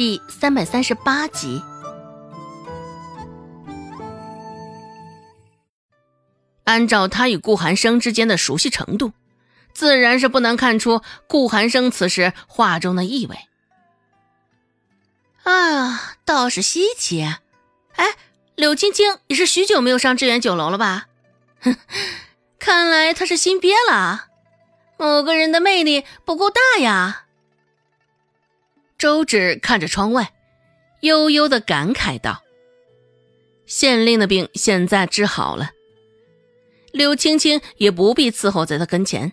第三百三十八集。按照他与顾寒生之间的熟悉程度，自然是不难看出顾寒生此时话中的意味。啊，倒是稀奇！哎，柳青青也是许久没有上致远酒楼了吧？哼，看来他是心憋了。某个人的魅力不够大呀。周芷看着窗外，悠悠的感慨道：“县令的病现在治好了。”柳青青也不必伺候在他跟前，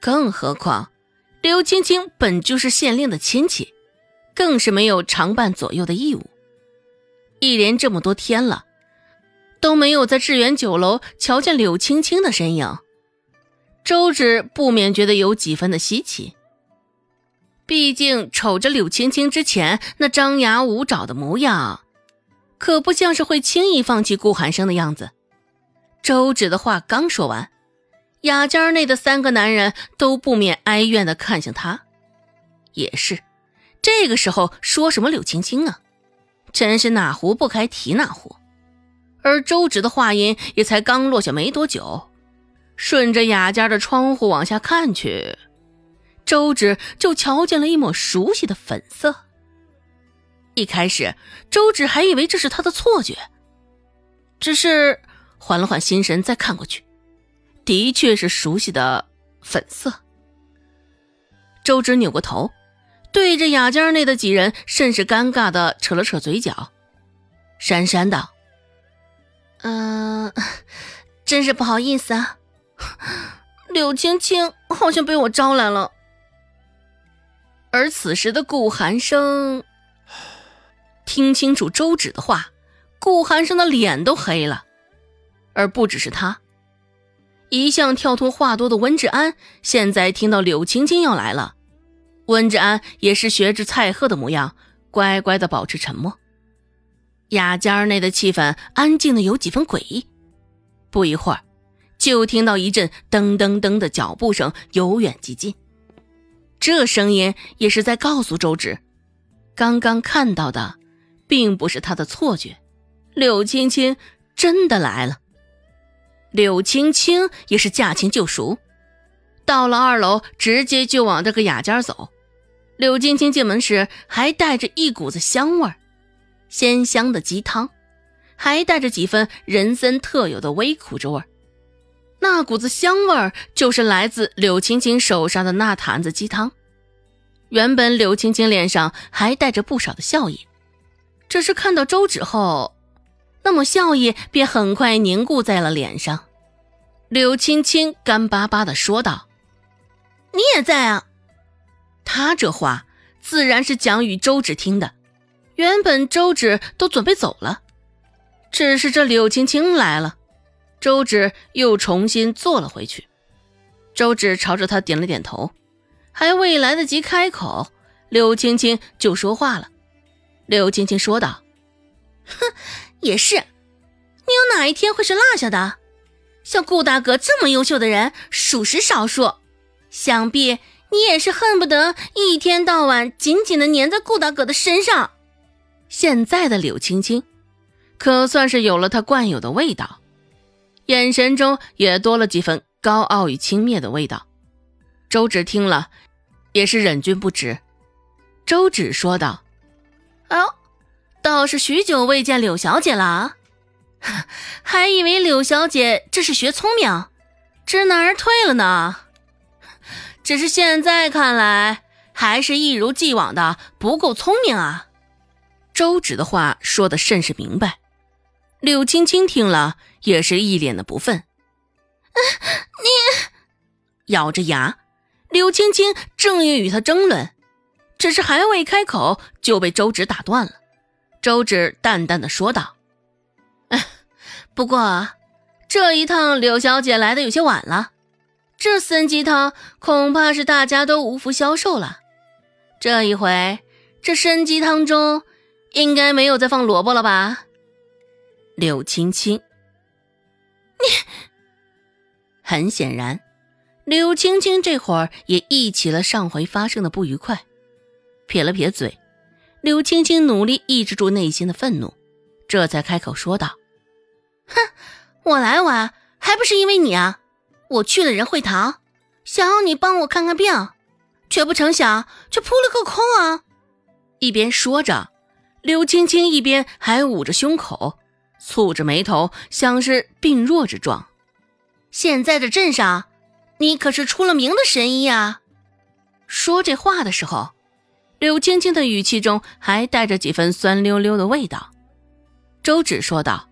更何况柳青青本就是县令的亲戚，更是没有常伴左右的义务。一连这么多天了，都没有在致远酒楼瞧见柳青青的身影，周芷不免觉得有几分的稀奇。毕竟瞅着柳青青之前那张牙舞爪的模样，可不像是会轻易放弃顾寒生的样子。周芷的话刚说完，雅间内的三个男人都不免哀怨的看向他。也是，这个时候说什么柳青青啊，真是哪壶不开提哪壶。而周芷的话音也才刚落下没多久，顺着雅间的窗户往下看去，周芷就瞧见了一抹熟悉的粉色。一开始，周芷还以为这是他的错觉，只是。缓了缓心神，再看过去，的确是熟悉的粉色。周芷扭过头，对着雅间内的几人甚是尴尬的扯了扯嘴角，讪讪道：“嗯，真是不好意思啊，柳青青好像被我招来了。”而此时的顾寒生听清楚周芷的话，顾寒生的脸都黑了。而不只是他，一向跳脱话多的温志安，现在听到柳青青要来了，温志安也是学着蔡贺的模样，乖乖的保持沉默。雅间内的气氛安静的有几分诡异。不一会儿，就听到一阵噔噔噔的脚步声由远及近，这声音也是在告诉周芷，刚刚看到的，并不是他的错觉，柳青青真的来了。柳青青也是驾轻就熟，到了二楼，直接就往这个雅间走。柳青青进门时还带着一股子香味儿，鲜香的鸡汤，还带着几分人参特有的微苦之味儿。那股子香味儿就是来自柳青青手上的那坛子鸡汤。原本柳青青脸上还带着不少的笑意，只是看到周芷后。那么笑意便很快凝固在了脸上。柳青青干巴巴的说道：“你也在啊？”他这话自然是讲与周芷听的。原本周芷都准备走了，只是这柳青青来了，周芷又重新坐了回去。周芷朝着他点了点头，还未来得及开口，柳青青就说话了。柳青青说道：“哼。”也是，你有哪一天会是落下的？像顾大哥这么优秀的人，属实少数。想必你也是恨不得一天到晚紧紧的粘在顾大哥的身上。现在的柳青青，可算是有了她惯有的味道，眼神中也多了几分高傲与轻蔑的味道。周芷听了，也是忍俊不止。周芷说道：“哦。”倒是许久未见柳小姐了，还以为柳小姐这是学聪明，知难而退了呢。只是现在看来，还是一如既往的不够聪明啊。周芷的话说的甚是明白，柳青青听了也是一脸的不忿。你咬着牙，柳青青正欲与他争论，只是还未开口就被周芷打断了。周芷淡淡的说道：“不过这一趟柳小姐来的有些晚了，这参鸡汤恐怕是大家都无福消受了。这一回这参鸡汤中应该没有再放萝卜了吧？”柳青青，你很显然，柳青青这会儿也忆起了上回发生的不愉快，撇了撇嘴。柳青青努力抑制住内心的愤怒，这才开口说道：“哼，我来晚还不是因为你啊！我去了仁惠堂，想要你帮我看看病，却不成想却扑了个空啊！”一边说着，柳青青一边还捂着胸口，蹙着眉头，像是病弱之状。现在的镇上，你可是出了名的神医啊！说这话的时候，柳青青的语气中还带着几分酸溜溜的味道。周芷说道：“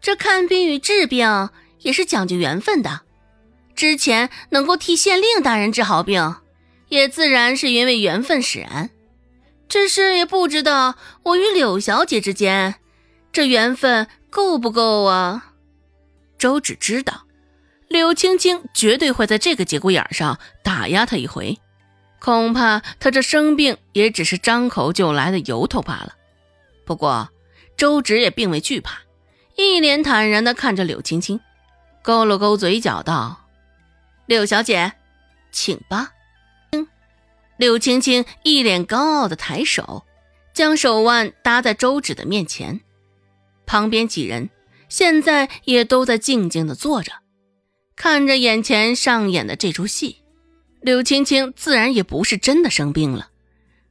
这看病与治病也是讲究缘分的，之前能够替县令大人治好病，也自然是因为缘分使然。”只是也不知道我与柳小姐之间，这缘分够不够啊？周芷知道，柳青青绝对会在这个节骨眼上打压他一回，恐怕他这生病也只是张口就来的由头罢了。不过，周芷也并未惧怕，一脸坦然地看着柳青青，勾了勾嘴角道：“柳小姐，请吧。”柳青青一脸高傲的抬手，将手腕搭在周芷的面前。旁边几人现在也都在静静的坐着，看着眼前上演的这出戏。柳青青自然也不是真的生病了，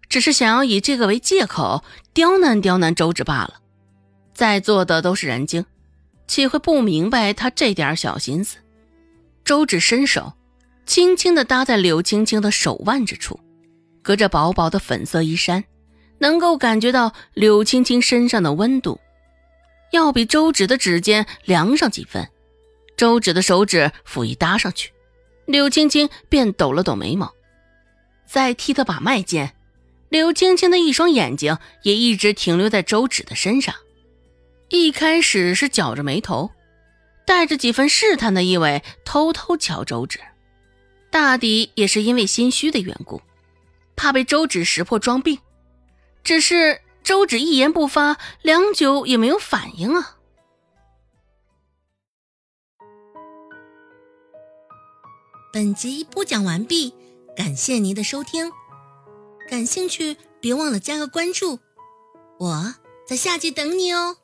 只是想要以这个为借口刁难刁难周芷罢了。在座的都是人精，岂会不明白他这点小心思？周芷伸手，轻轻的搭在柳青青的手腕之处。隔着薄薄的粉色衣衫，能够感觉到柳青青身上的温度，要比周芷的指尖凉上几分。周芷的手指甫一搭上去，柳青青便抖了抖眉毛。在替他把脉间，柳青青的一双眼睛也一直停留在周芷的身上。一开始是绞着眉头，带着几分试探的意味，偷偷瞧周芷，大抵也是因为心虚的缘故。怕被周芷识破装病，只是周芷一言不发，良久也没有反应啊。本集播讲完毕，感谢您的收听，感兴趣别忘了加个关注，我在下集等你哦。